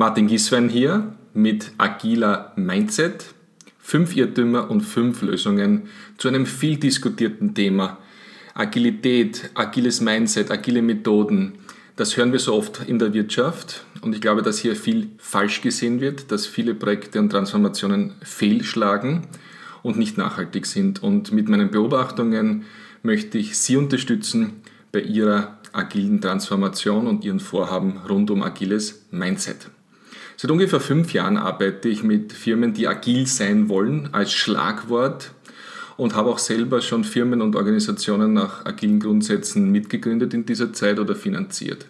Martin Giswein hier mit agiler Mindset. Fünf Irrtümer und fünf Lösungen zu einem viel diskutierten Thema. Agilität, agiles Mindset, agile Methoden. Das hören wir so oft in der Wirtschaft und ich glaube, dass hier viel falsch gesehen wird, dass viele Projekte und Transformationen fehlschlagen und nicht nachhaltig sind. Und mit meinen Beobachtungen möchte ich Sie unterstützen bei Ihrer agilen Transformation und Ihren Vorhaben rund um agiles Mindset. Seit ungefähr fünf Jahren arbeite ich mit Firmen, die agil sein wollen, als Schlagwort und habe auch selber schon Firmen und Organisationen nach agilen Grundsätzen mitgegründet in dieser Zeit oder finanziert.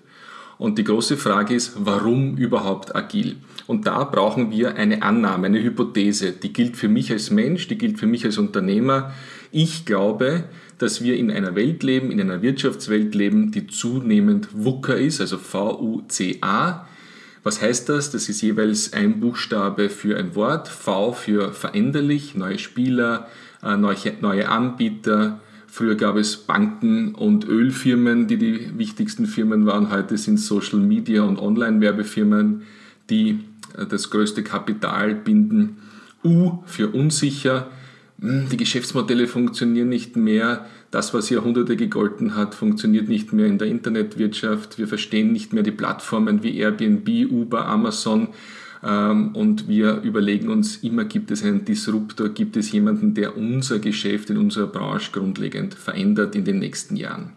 Und die große Frage ist, warum überhaupt agil? Und da brauchen wir eine Annahme, eine Hypothese. Die gilt für mich als Mensch, die gilt für mich als Unternehmer. Ich glaube, dass wir in einer Welt leben, in einer Wirtschaftswelt leben, die zunehmend VUCA ist, also V-U-C-A. Was heißt das? Das ist jeweils ein Buchstabe für ein Wort. V für veränderlich, neue Spieler, äh, neue Anbieter, Früher gab es Banken und Ölfirmen, die die wichtigsten Firmen waren. Heute sind Social Media und Online-Werbefirmen, die äh, das größte Kapital binden. U für unsicher. Hm, die Geschäftsmodelle funktionieren nicht mehr. Das, was Jahrhunderte gegolten hat, funktioniert nicht mehr in der Internetwirtschaft. Wir verstehen nicht mehr die Plattformen wie Airbnb, Uber, Amazon. Ähm, und wir überlegen uns immer, gibt es einen Disruptor, gibt es jemanden, der unser Geschäft in unserer Branche grundlegend verändert in den nächsten Jahren.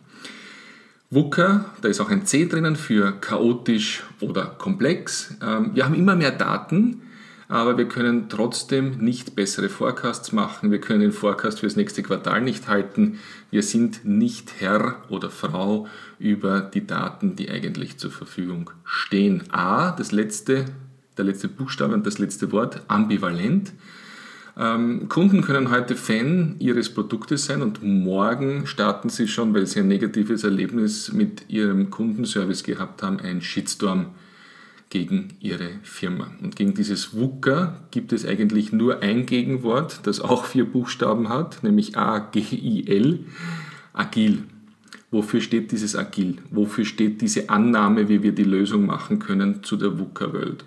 VUCA, da ist auch ein C drinnen für chaotisch oder komplex. Ähm, wir haben immer mehr Daten, aber wir können trotzdem nicht bessere Forecasts machen. Wir können den Forecast für das nächste Quartal nicht halten. Wir sind nicht Herr oder Frau über die Daten, die eigentlich zur Verfügung stehen. A, das letzte der letzte Buchstabe und das letzte Wort, ambivalent. Ähm, Kunden können heute Fan ihres Produktes sein und morgen starten sie schon, weil sie ein negatives Erlebnis mit ihrem Kundenservice gehabt haben, einen Shitstorm gegen ihre Firma. Und gegen dieses VUCA gibt es eigentlich nur ein Gegenwort, das auch vier Buchstaben hat, nämlich A-G-I-L, agil. Wofür steht dieses Agil? Wofür steht diese Annahme, wie wir die Lösung machen können zu der VUCA-Welt?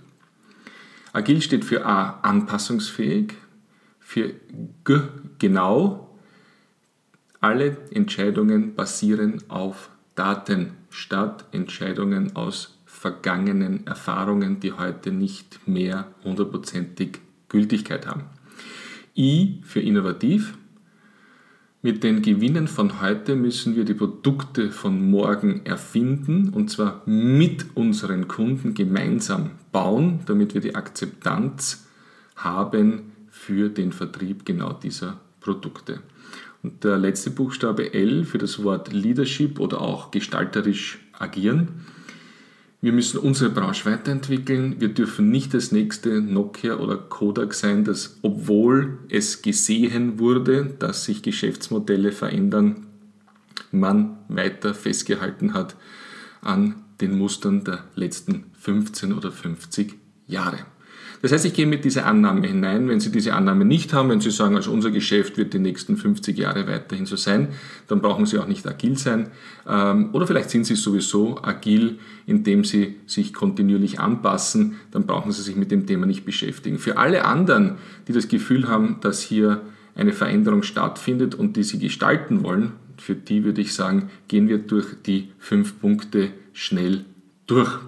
Agil steht für A, anpassungsfähig, für G, genau. Alle Entscheidungen basieren auf Daten statt Entscheidungen aus vergangenen Erfahrungen, die heute nicht mehr hundertprozentig Gültigkeit haben. I für innovativ, mit den Gewinnen von heute müssen wir die Produkte von morgen erfinden und zwar mit unseren Kunden gemeinsam bauen, damit wir die Akzeptanz haben für den Vertrieb genau dieser Produkte. Und der letzte Buchstabe L für das Wort Leadership oder auch gestalterisch agieren wir müssen unsere Branche weiterentwickeln. Wir dürfen nicht das nächste Nokia oder Kodak sein, das, obwohl es gesehen wurde, dass sich Geschäftsmodelle verändern, man weiter festgehalten hat an den Mustern der letzten 15 oder 50 Jahre. Das heißt, ich gehe mit dieser Annahme hinein. Wenn Sie diese Annahme nicht haben, wenn Sie sagen, also unser Geschäft wird die nächsten 50 Jahre weiterhin so sein, dann brauchen Sie auch nicht agil sein. Ähm, oder vielleicht sind Sie sowieso agil, indem Sie sich kontinuierlich anpassen, dann brauchen Sie sich mit dem Thema nicht beschäftigen. Für alle anderen, die das Gefühl haben, dass hier eine Veränderung stattfindet und die Sie gestalten wollen, für die würde ich sagen, gehen wir durch die fünf Punkte schnell durch.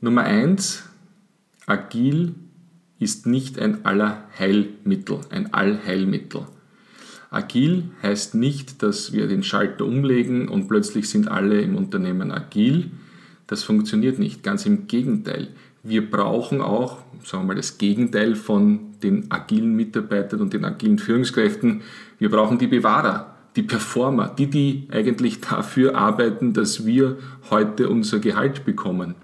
Nummer eins, Agil ist nicht ein Allerheilmittel, ein Allheilmittel. Agil heißt nicht, dass wir den Schalter umlegen und plötzlich sind alle im Unternehmen agil. Das funktioniert nicht. Ganz im Gegenteil. Wir brauchen auch, sagen wir mal, das Gegenteil von den agilen Mitarbeitern und den agilen Führungskräften. Wir brauchen die Bewahrer, die Performer, die, die eigentlich dafür arbeiten, dass wir heute unser Gehalt bekommen.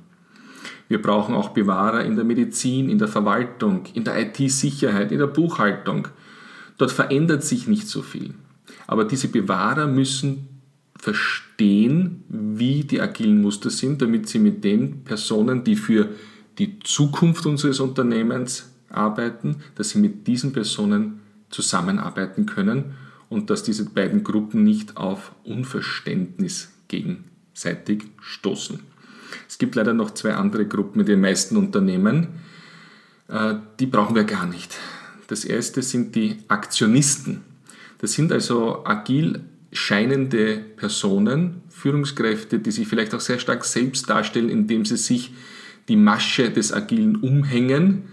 Wir brauchen auch Bewahrer in der Medizin, in der Verwaltung, in der IT-Sicherheit, in der Buchhaltung. Dort verändert sich nicht so viel. Aber diese Bewahrer müssen verstehen, wie die agilen Muster sind, damit sie mit den Personen, die für die Zukunft unseres Unternehmens arbeiten, dass sie mit diesen Personen zusammenarbeiten können und dass diese beiden Gruppen nicht auf Unverständnis gegenseitig stoßen. Es gibt leider noch zwei andere Gruppen in den meisten Unternehmen. Äh, die brauchen wir gar nicht. Das erste sind die Aktionisten. Das sind also agil scheinende Personen, Führungskräfte, die sich vielleicht auch sehr stark selbst darstellen, indem sie sich die Masche des Agilen umhängen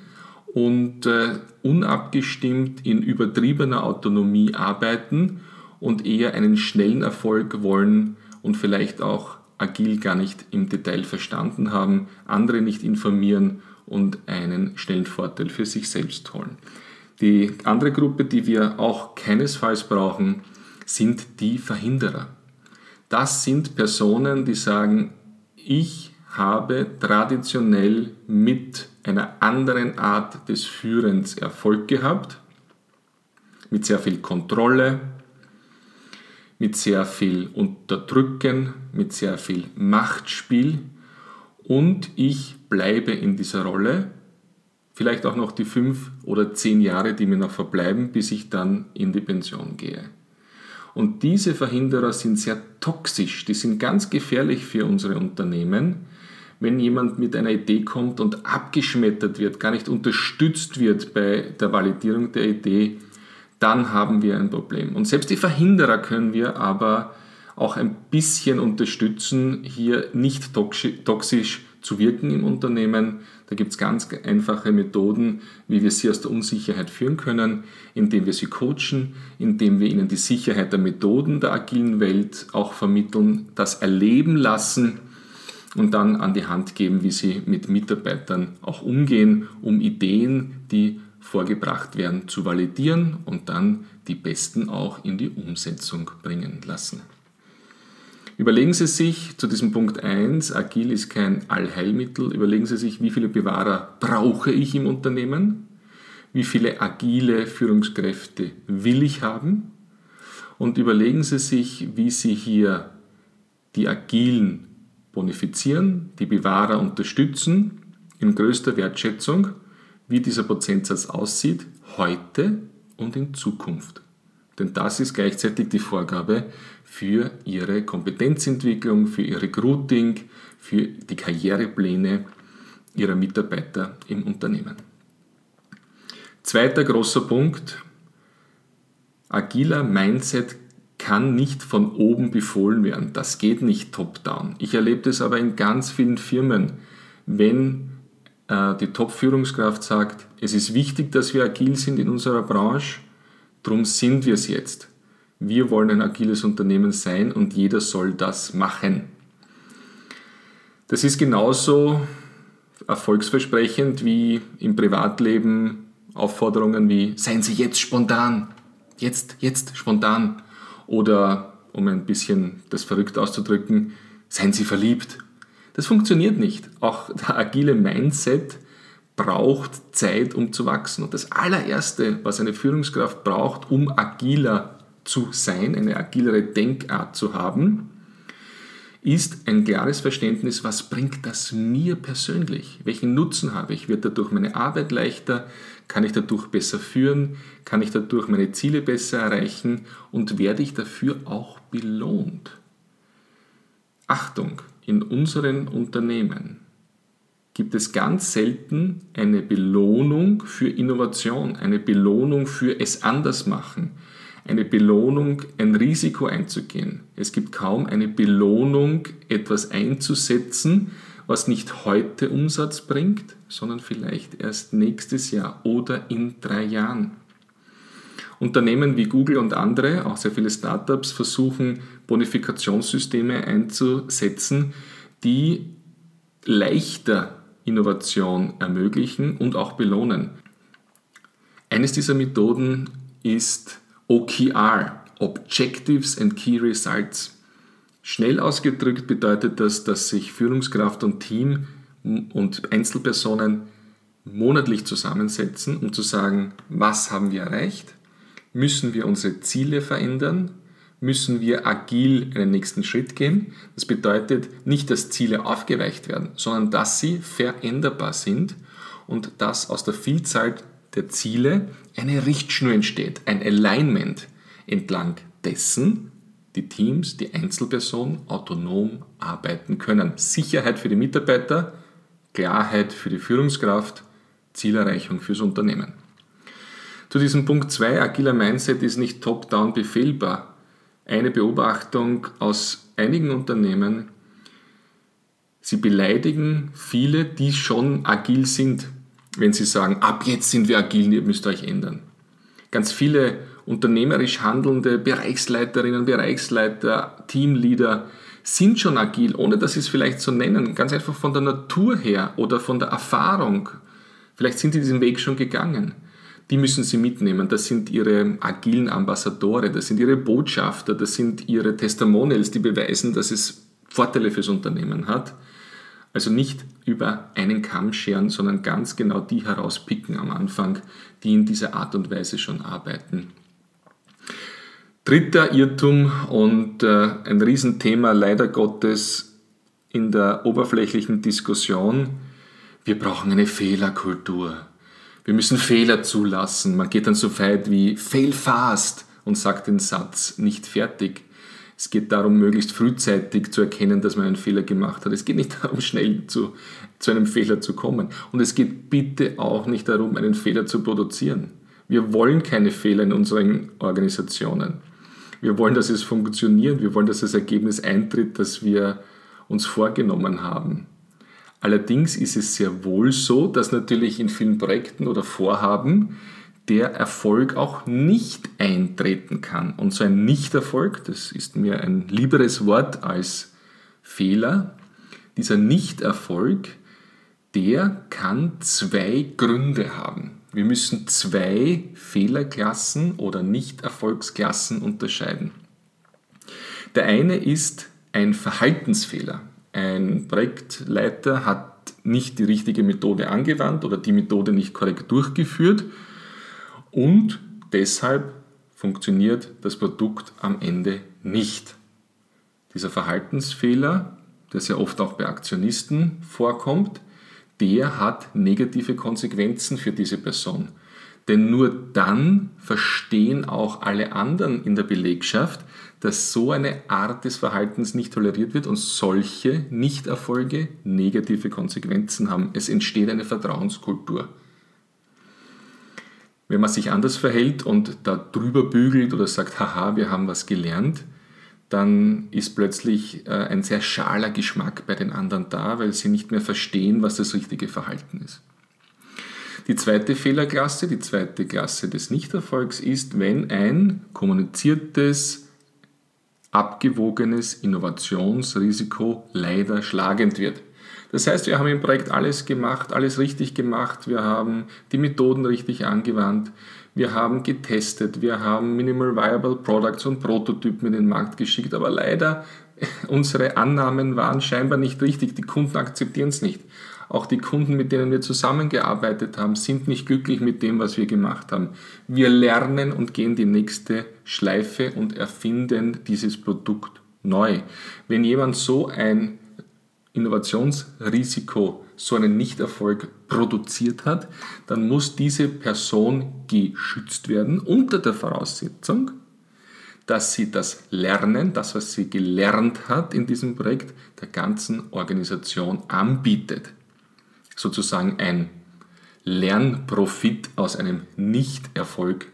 und äh, unabgestimmt in übertriebener Autonomie arbeiten und eher einen schnellen Erfolg wollen und vielleicht auch agil gar nicht im Detail verstanden haben, andere nicht informieren und einen schnellen Vorteil für sich selbst holen. Die andere Gruppe, die wir auch keinesfalls brauchen, sind die Verhinderer. Das sind Personen, die sagen, ich habe traditionell mit einer anderen Art des Führens Erfolg gehabt, mit sehr viel Kontrolle, mit sehr viel Unterdrücken, mit sehr viel Machtspiel. Und ich bleibe in dieser Rolle, vielleicht auch noch die fünf oder zehn Jahre, die mir noch verbleiben, bis ich dann in die Pension gehe. Und diese Verhinderer sind sehr toxisch, die sind ganz gefährlich für unsere Unternehmen, wenn jemand mit einer Idee kommt und abgeschmettert wird, gar nicht unterstützt wird bei der Validierung der Idee, dann haben wir ein Problem. Und selbst die Verhinderer können wir aber auch ein bisschen unterstützen, hier nicht toxisch zu wirken im Unternehmen. Da gibt es ganz einfache Methoden, wie wir sie aus der Unsicherheit führen können, indem wir sie coachen, indem wir ihnen die Sicherheit der Methoden der agilen Welt auch vermitteln, das erleben lassen und dann an die Hand geben, wie sie mit Mitarbeitern auch umgehen, um Ideen, die vorgebracht werden, zu validieren und dann die besten auch in die Umsetzung bringen lassen. Überlegen Sie sich zu diesem Punkt 1, agil ist kein Allheilmittel, überlegen Sie sich, wie viele Bewahrer brauche ich im Unternehmen, wie viele agile Führungskräfte will ich haben? Und überlegen Sie sich, wie Sie hier die agilen bonifizieren, die Bewahrer unterstützen in größter Wertschätzung, wie dieser Prozentsatz aussieht, heute und in Zukunft. Denn das ist gleichzeitig die Vorgabe für Ihre Kompetenzentwicklung, für Ihr Recruiting, für die Karrierepläne Ihrer Mitarbeiter im Unternehmen. Zweiter großer Punkt. Agiler Mindset kann nicht von oben befohlen werden. Das geht nicht top-down. Ich erlebe das aber in ganz vielen Firmen, wenn die Top-Führungskraft sagt, es ist wichtig, dass wir agil sind in unserer Branche, darum sind wir es jetzt. Wir wollen ein agiles Unternehmen sein und jeder soll das machen. Das ist genauso erfolgsversprechend wie im Privatleben Aufforderungen wie seien Sie jetzt spontan, jetzt, jetzt spontan oder, um ein bisschen das verrückt auszudrücken, seien Sie verliebt. Das funktioniert nicht. Auch der agile Mindset braucht Zeit, um zu wachsen. Und das allererste, was eine Führungskraft braucht, um agiler zu sein, eine agilere Denkart zu haben, ist ein klares Verständnis, was bringt das mir persönlich? Welchen Nutzen habe ich? Wird dadurch meine Arbeit leichter? Kann ich dadurch besser führen? Kann ich dadurch meine Ziele besser erreichen? Und werde ich dafür auch belohnt? Achtung, in unseren Unternehmen gibt es ganz selten eine Belohnung für Innovation, eine Belohnung für es anders machen, eine Belohnung, ein Risiko einzugehen. Es gibt kaum eine Belohnung, etwas einzusetzen, was nicht heute Umsatz bringt, sondern vielleicht erst nächstes Jahr oder in drei Jahren. Unternehmen wie Google und andere, auch sehr viele Startups, versuchen Bonifikationssysteme einzusetzen, die leichter Innovation ermöglichen und auch belohnen. Eines dieser Methoden ist OKR, Objectives and Key Results. Schnell ausgedrückt bedeutet das, dass sich Führungskraft und Team und Einzelpersonen monatlich zusammensetzen, um zu sagen, was haben wir erreicht, müssen wir unsere Ziele verändern, müssen wir agil einen nächsten Schritt gehen. Das bedeutet nicht, dass Ziele aufgeweicht werden, sondern dass sie veränderbar sind und dass aus der Vielzahl der Ziele eine Richtschnur entsteht, ein Alignment entlang dessen die Teams, die Einzelpersonen autonom arbeiten können. Sicherheit für die Mitarbeiter, Klarheit für die Führungskraft, Zielerreichung fürs Unternehmen. Zu diesem Punkt 2, agiler Mindset ist nicht top-down befehlbar. Eine Beobachtung aus einigen Unternehmen, sie beleidigen viele, die schon agil sind, wenn sie sagen, ab jetzt sind wir agil, ihr müsst euch ändern. Ganz viele unternehmerisch handelnde Bereichsleiterinnen, Bereichsleiter, Teamleader sind schon agil, ohne dass sie es vielleicht so nennen, ganz einfach von der Natur her oder von der Erfahrung. Vielleicht sind sie diesen Weg schon gegangen. Die müssen sie mitnehmen. Das sind ihre agilen Ambassadore, das sind ihre Botschafter, das sind ihre Testimonials, die beweisen, dass es Vorteile fürs Unternehmen hat. Also nicht über einen Kamm scheren, sondern ganz genau die herauspicken am Anfang, die in dieser Art und Weise schon arbeiten. Dritter Irrtum und äh, ein Riesenthema leider Gottes in der oberflächlichen Diskussion. Wir brauchen eine Fehlerkultur. Wir müssen Fehler zulassen. Man geht dann so weit wie fail fast und sagt den Satz nicht fertig. Es geht darum, möglichst frühzeitig zu erkennen, dass man einen Fehler gemacht hat. Es geht nicht darum, schnell zu, zu einem Fehler zu kommen. Und es geht bitte auch nicht darum, einen Fehler zu produzieren. Wir wollen keine Fehler in unseren Organisationen. Wir wollen, dass es funktioniert. Wir wollen, dass das Ergebnis eintritt, das wir uns vorgenommen haben. Allerdings ist es sehr wohl so, dass natürlich in vielen Projekten oder Vorhaben der Erfolg auch nicht eintreten kann. Und so ein Nichterfolg, das ist mir ein lieberes Wort als Fehler, dieser Nichterfolg, der kann zwei Gründe haben. Wir müssen zwei Fehlerklassen oder Nichterfolgsklassen unterscheiden. Der eine ist ein Verhaltensfehler. Ein Projektleiter hat nicht die richtige Methode angewandt oder die Methode nicht korrekt durchgeführt und deshalb funktioniert das Produkt am Ende nicht. Dieser Verhaltensfehler, der sehr oft auch bei Aktionisten vorkommt, der hat negative Konsequenzen für diese Person. Denn nur dann verstehen auch alle anderen in der Belegschaft, dass so eine Art des Verhaltens nicht toleriert wird und solche Nichterfolge negative Konsequenzen haben. Es entsteht eine Vertrauenskultur. Wenn man sich anders verhält und da drüber bügelt oder sagt, haha, wir haben was gelernt, dann ist plötzlich äh, ein sehr schaler Geschmack bei den anderen da, weil sie nicht mehr verstehen, was das richtige Verhalten ist. Die zweite Fehlerklasse, die zweite Klasse des Nichterfolgs ist, wenn ein kommuniziertes, abgewogenes Innovationsrisiko leider schlagend wird. Das heißt, wir haben im Projekt alles gemacht, alles richtig gemacht, wir haben die Methoden richtig angewandt, wir haben getestet, wir haben Minimal Viable Products und Prototypen in den Markt geschickt, aber leider unsere Annahmen waren scheinbar nicht richtig, die Kunden akzeptieren es nicht. Auch die Kunden, mit denen wir zusammengearbeitet haben, sind nicht glücklich mit dem, was wir gemacht haben. Wir lernen und gehen die nächste Schleife und erfinden dieses Produkt neu. Wenn jemand so ein Innovationsrisiko, so einen Nichterfolg produziert hat, dann muss diese Person geschützt werden unter der Voraussetzung, dass sie das Lernen, das, was sie gelernt hat in diesem Projekt, der ganzen Organisation anbietet sozusagen ein Lernprofit aus einem Nichterfolg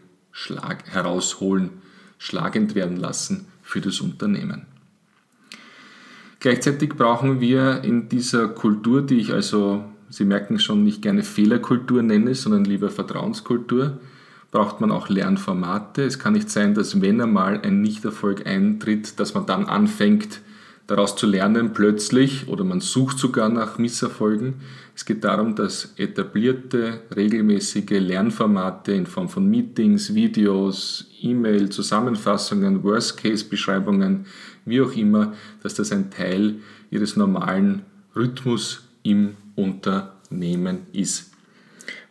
herausholen, schlagend werden lassen für das Unternehmen. Gleichzeitig brauchen wir in dieser Kultur, die ich also, Sie merken schon, nicht gerne Fehlerkultur nenne, sondern lieber Vertrauenskultur, braucht man auch Lernformate. Es kann nicht sein, dass wenn einmal ein Nichterfolg eintritt, dass man dann anfängt, daraus zu lernen plötzlich oder man sucht sogar nach Misserfolgen. Es geht darum, dass etablierte, regelmäßige Lernformate in Form von Meetings, Videos, E-Mail, Zusammenfassungen, Worst-Case-Beschreibungen, wie auch immer, dass das ein Teil ihres normalen Rhythmus im Unternehmen ist.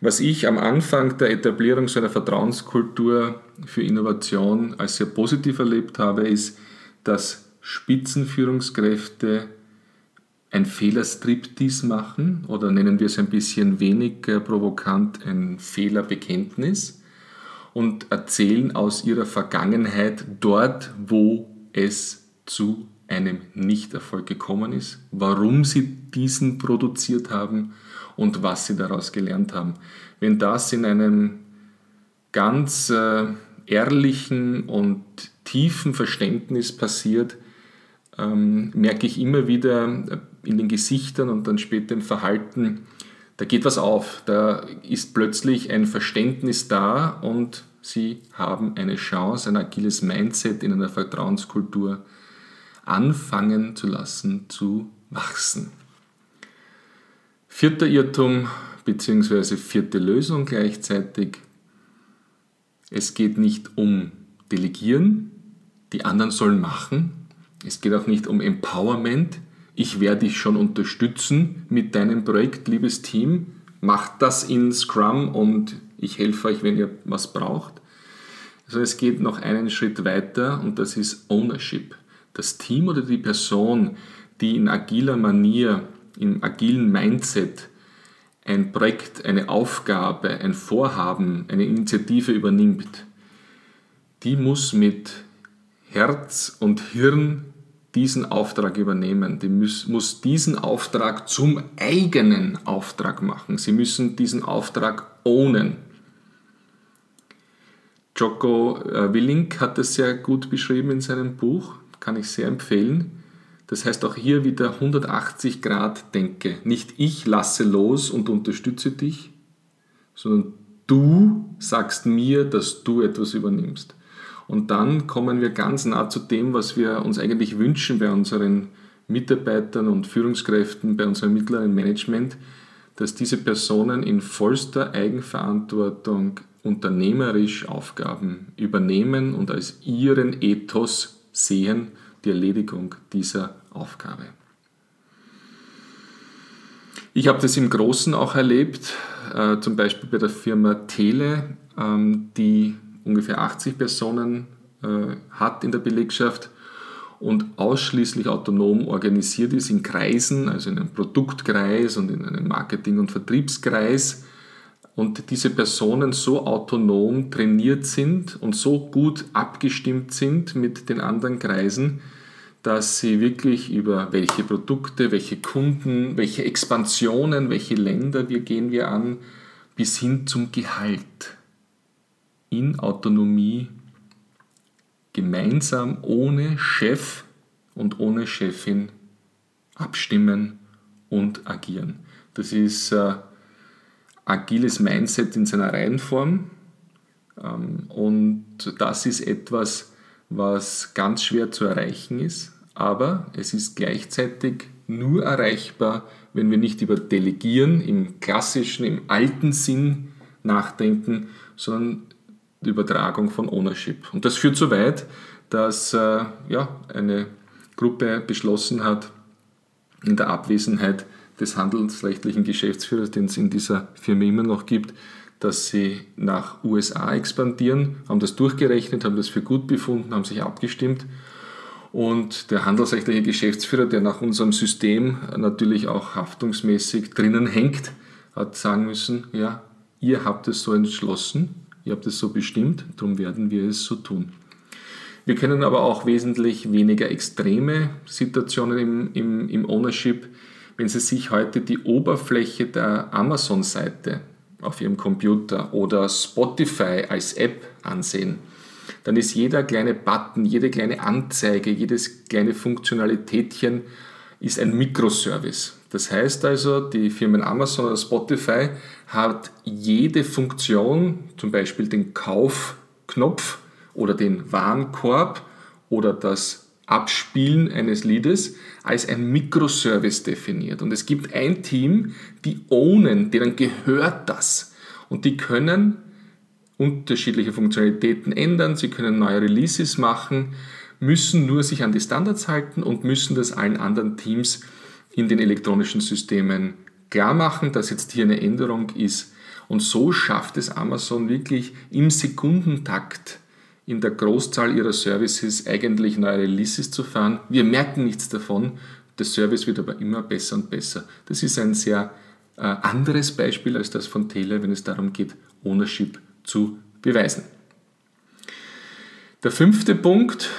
Was ich am Anfang der Etablierung so einer Vertrauenskultur für Innovation als sehr positiv erlebt habe, ist, dass Spitzenführungskräfte ein Fehlerstriptease machen oder nennen wir es ein bisschen weniger provokant ein Fehlerbekenntnis und erzählen aus ihrer Vergangenheit dort, wo es zu einem Nichterfolg gekommen ist, warum sie diesen produziert haben und was sie daraus gelernt haben. Wenn das in einem ganz äh, ehrlichen und tiefen Verständnis passiert, ähm, merke ich immer wieder in den Gesichtern und dann später im Verhalten, da geht was auf, da ist plötzlich ein Verständnis da und sie haben eine Chance, ein agiles Mindset in einer Vertrauenskultur anfangen zu lassen zu wachsen. Vierter Irrtum bzw. vierte Lösung gleichzeitig. Es geht nicht um Delegieren, die anderen sollen machen. Es geht auch nicht um Empowerment. Ich werde dich schon unterstützen mit deinem Projekt, liebes Team. Macht das in Scrum und ich helfe euch, wenn ihr was braucht. Also es geht noch einen Schritt weiter und das ist Ownership. Das Team oder die Person, die in agiler Manier, im agilen Mindset ein Projekt, eine Aufgabe, ein Vorhaben, eine Initiative übernimmt, die muss mit Herz und Hirn diesen Auftrag übernehmen. Die muss, muss diesen Auftrag zum eigenen Auftrag machen. Sie müssen diesen Auftrag ownen. Jocko äh, Willink hat es sehr gut beschrieben in seinem Buch, kann ich sehr empfehlen. Das heißt auch hier wieder 180 Grad Denke. Nicht ich lasse los und unterstütze dich, sondern du sagst mir, dass du etwas übernimmst. Und dann kommen wir ganz nah zu dem, was wir uns eigentlich wünschen bei unseren Mitarbeitern und Führungskräften, bei unserem mittleren Management, dass diese Personen in vollster Eigenverantwortung unternehmerisch Aufgaben übernehmen und als ihren Ethos sehen, die Erledigung dieser Aufgabe. Ich habe das im Großen auch erlebt, äh, zum Beispiel bei der Firma Tele, ähm, die ungefähr 80 Personen äh, hat in der Belegschaft und ausschließlich autonom organisiert ist in Kreisen, also in einem Produktkreis und in einem Marketing- und Vertriebskreis. Und diese Personen so autonom trainiert sind und so gut abgestimmt sind mit den anderen Kreisen, dass sie wirklich über welche Produkte, welche Kunden, welche Expansionen, welche Länder wir gehen wir an, bis hin zum Gehalt in Autonomie gemeinsam ohne Chef und ohne Chefin abstimmen und agieren. Das ist äh, agiles Mindset in seiner Reihenform. Ähm, und das ist etwas, was ganz schwer zu erreichen ist, aber es ist gleichzeitig nur erreichbar, wenn wir nicht über Delegieren im klassischen, im alten Sinn nachdenken, sondern die Übertragung von Ownership. Und das führt so weit, dass äh, ja, eine Gruppe beschlossen hat, in der Abwesenheit des handelsrechtlichen Geschäftsführers, den es in dieser Firma immer noch gibt, dass sie nach USA expandieren, haben das durchgerechnet, haben das für gut befunden, haben sich abgestimmt. Und der handelsrechtliche Geschäftsführer, der nach unserem System natürlich auch haftungsmäßig drinnen hängt, hat sagen müssen, ja, ihr habt es so entschlossen, ihr habt es so bestimmt, darum werden wir es so tun. Wir kennen aber auch wesentlich weniger extreme Situationen im, im, im Ownership, wenn Sie sich heute die Oberfläche der Amazon-Seite auf Ihrem Computer oder Spotify als App ansehen, dann ist jeder kleine Button, jede kleine Anzeige, jedes kleine Funktionalitätchen ist ein Mikroservice. Das heißt also, die Firmen Amazon oder Spotify hat jede Funktion, zum Beispiel den Kaufknopf oder den Warenkorb oder das Abspielen eines Liedes als ein Mikroservice definiert. Und es gibt ein Team, die ownen, denen gehört das. Und die können unterschiedliche Funktionalitäten ändern, sie können neue Releases machen, müssen nur sich an die Standards halten und müssen das allen anderen Teams in den elektronischen Systemen klar machen, dass jetzt hier eine Änderung ist. Und so schafft es Amazon wirklich im Sekundentakt in der Großzahl ihrer Services eigentlich neue Releases zu fahren. Wir merken nichts davon, der Service wird aber immer besser und besser. Das ist ein sehr äh, anderes Beispiel als das von Taylor, wenn es darum geht, Ownership zu beweisen. Der fünfte Punkt,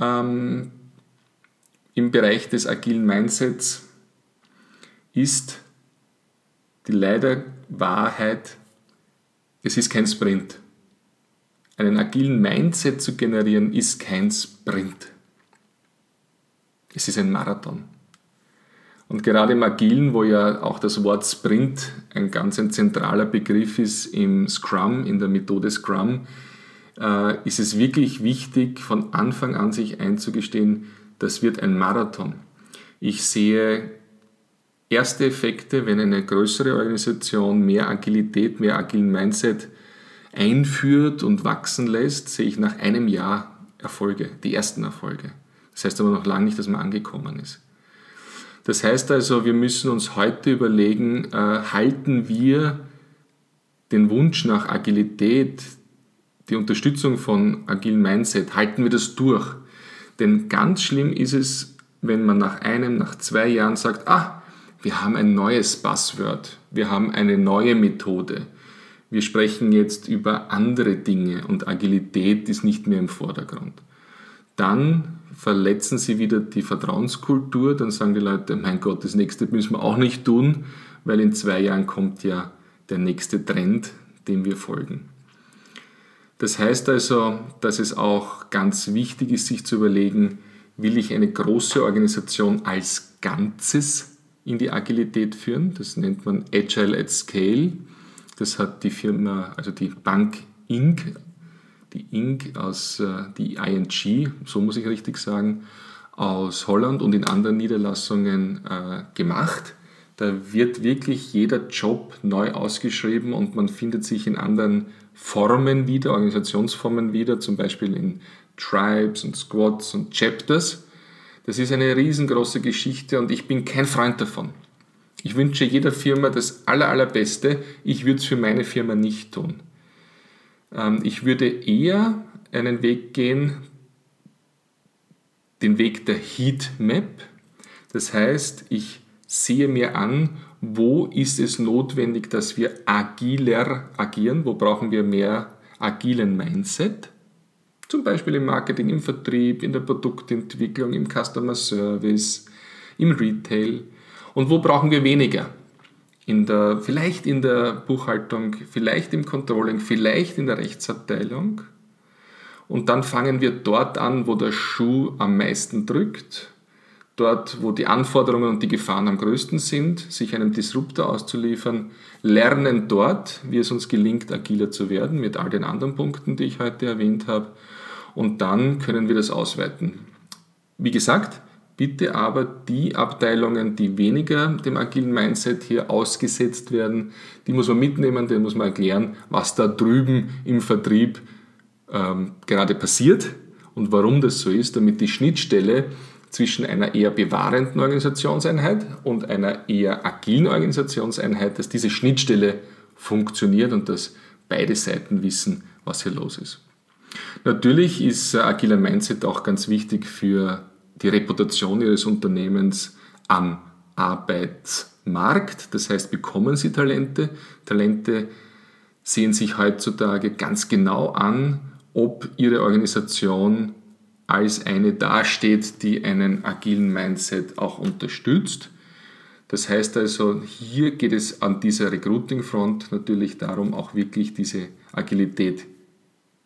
ähm, im Bereich des agilen Mindsets ist die leider Wahrheit, es ist kein Sprint. Einen agilen Mindset zu generieren ist kein Sprint. Es ist ein Marathon. Und gerade im Agilen, wo ja auch das Wort Sprint ein ganz ein zentraler Begriff ist im Scrum, in der Methode Scrum, äh, ist es wirklich wichtig, von Anfang an sich einzugestehen, das wird ein Marathon. Ich sehe erste Effekte, wenn eine größere Organisation mehr Agilität, mehr agilen Mindset einführt und wachsen lässt, sehe ich nach einem Jahr Erfolge, die ersten Erfolge. Das heißt aber noch lange nicht, dass man angekommen ist. Das heißt also, wir müssen uns heute überlegen, äh, halten wir den Wunsch nach Agilität, die Unterstützung von agilen Mindset, halten wir das durch? Denn ganz schlimm ist es, wenn man nach einem, nach zwei Jahren sagt, ah, wir haben ein neues Buzzword, wir haben eine neue Methode, wir sprechen jetzt über andere Dinge und Agilität ist nicht mehr im Vordergrund. Dann verletzen sie wieder die Vertrauenskultur, dann sagen die Leute, mein Gott, das nächste müssen wir auch nicht tun, weil in zwei Jahren kommt ja der nächste Trend, dem wir folgen. Das heißt also, dass es auch ganz wichtig ist, sich zu überlegen, will ich eine große Organisation als Ganzes in die Agilität führen? Das nennt man Agile at Scale. Das hat die Firma, also die Bank Inc die Inc. aus äh, die ING, so muss ich richtig sagen, aus Holland und in anderen Niederlassungen äh, gemacht. Da wird wirklich jeder Job neu ausgeschrieben und man findet sich in anderen Formen wieder, Organisationsformen wieder, zum Beispiel in Tribes und Squads und Chapters. Das ist eine riesengroße Geschichte und ich bin kein Freund davon. Ich wünsche jeder Firma das Aller, Allerbeste. Ich würde es für meine Firma nicht tun. Ähm, ich würde eher einen Weg gehen, den Weg der Heatmap. Das heißt, ich sehe mir an, wo ist es notwendig, dass wir agiler agieren, wo brauchen wir mehr agilen Mindset. Zum Beispiel im Marketing, im Vertrieb, in der Produktentwicklung, im Customer Service, im Retail. Und wo brauchen wir weniger? in der, vielleicht in der Buchhaltung, vielleicht im Controlling, vielleicht in der Rechtsabteilung. Und dann fangen wir dort an, wo der Schuh am meisten drückt, dort, wo die Anforderungen und die Gefahren am größten sind, sich einem Disruptor auszuliefern, lernen dort, wie es uns gelingt, agiler zu werden, mit all den anderen Punkten, die ich heute erwähnt habe. Und dann können wir das ausweiten. Wie gesagt, Bitte aber die Abteilungen, die weniger dem agilen Mindset hier ausgesetzt werden, die muss man mitnehmen, denen muss man erklären, was da drüben im Vertrieb ähm, gerade passiert und warum das so ist, damit die Schnittstelle zwischen einer eher bewahrenden Organisationseinheit und einer eher agilen Organisationseinheit, dass diese Schnittstelle funktioniert und dass beide Seiten wissen, was hier los ist. Natürlich ist agiler Mindset auch ganz wichtig für die Reputation ihres Unternehmens am Arbeitsmarkt. Das heißt, bekommen sie Talente. Talente sehen sich heutzutage ganz genau an, ob ihre Organisation als eine dasteht, die einen agilen Mindset auch unterstützt. Das heißt also, hier geht es an dieser Recruiting-Front natürlich darum, auch wirklich diese Agilität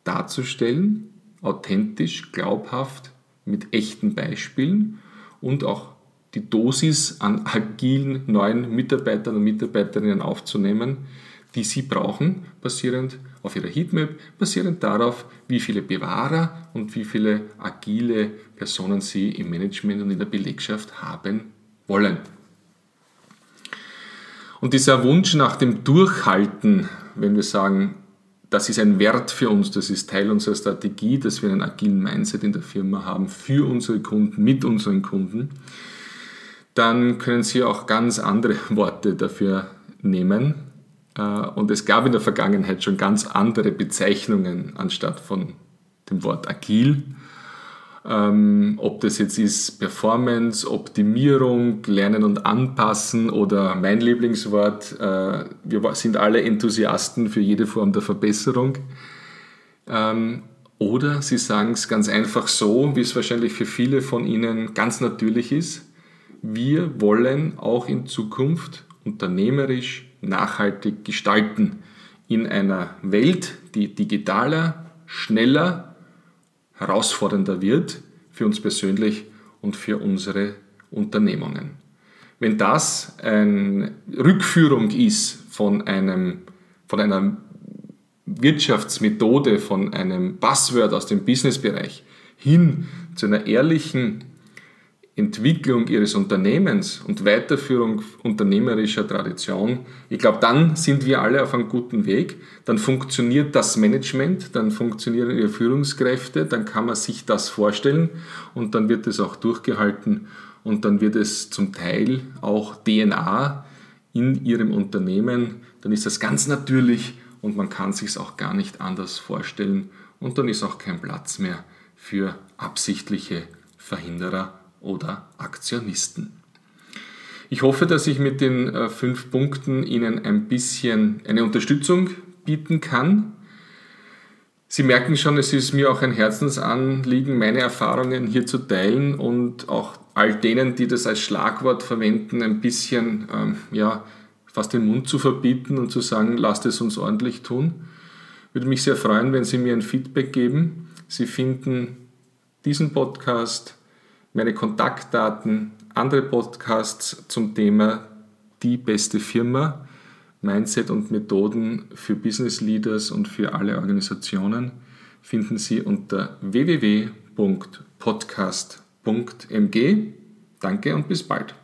darzustellen, authentisch, glaubhaft mit echten Beispielen und auch die Dosis an agilen neuen Mitarbeitern und Mitarbeiterinnen aufzunehmen, die sie brauchen, basierend auf ihrer Heatmap, basierend darauf, wie viele Bewahrer und wie viele agile Personen sie im Management und in der Belegschaft haben wollen. Und dieser Wunsch nach dem Durchhalten, wenn wir sagen, das ist ein Wert für uns, das ist Teil unserer Strategie, dass wir einen agilen Mindset in der Firma haben für unsere Kunden, mit unseren Kunden, dann können Sie auch ganz andere Worte dafür nehmen. Äh, und es gab in der Vergangenheit schon ganz andere Bezeichnungen anstatt von dem Wort agil. Ähm, ob das jetzt ist Performance, Optimierung, Lernen und Anpassen oder mein Lieblingswort, äh, wir sind alle Enthusiasten für jede Form der Verbesserung. Ähm, Oder Sie sagen es ganz einfach so, wie es wahrscheinlich für viele von Ihnen ganz natürlich ist. Wir wollen auch in Zukunft unternehmerisch nachhaltig gestalten in einer Welt, die digitaler, schneller, herausfordernder wird für uns persönlich und für unsere Unternehmungen. Wenn das eine Rückführung ist von, einem, von einer Wirtschaftsmethode, von einem Buzzword aus dem Businessbereich hin zu einer ehrlichen Entwicklung ihres Unternehmens und Weiterführung unternehmerischer Tradition, ich glaube, dann sind wir alle auf einem guten Weg. Dann funktioniert das Management, dann funktionieren ihre Führungskräfte, dann kann man sich das vorstellen und dann wird es auch durchgehalten und dann wird es zum Teil auch DNA in ihrem Unternehmen. Dann ist das ganz natürlich und man kann sich es auch gar nicht anders vorstellen und dann ist auch kein Platz mehr für absichtliche Verhinderer oder Aktionisten. Ich hoffe, dass ich mit den äh, fünf Punkten Ihnen ein bisschen eine Unterstützung bieten kann. Sie merken schon, es ist mir auch ein Herzensanliegen, meine Erfahrungen hier zu teilen und auch all denen, die das als Schlagwort verwenden, ein bisschen ähm, ja, fast den Mund zu verbieten und zu sagen, lasst es uns ordentlich tun. Würde mich sehr freuen, wenn Sie mir ein Feedback geben. Sie finden diesen Podcast meine Kontaktdaten, andere Podcasts zum Thema die beste Firma, Mindset und Methoden für Business Leaders und für alle Organisationen finden Sie unter www.podcast.mg. Danke und bis bald.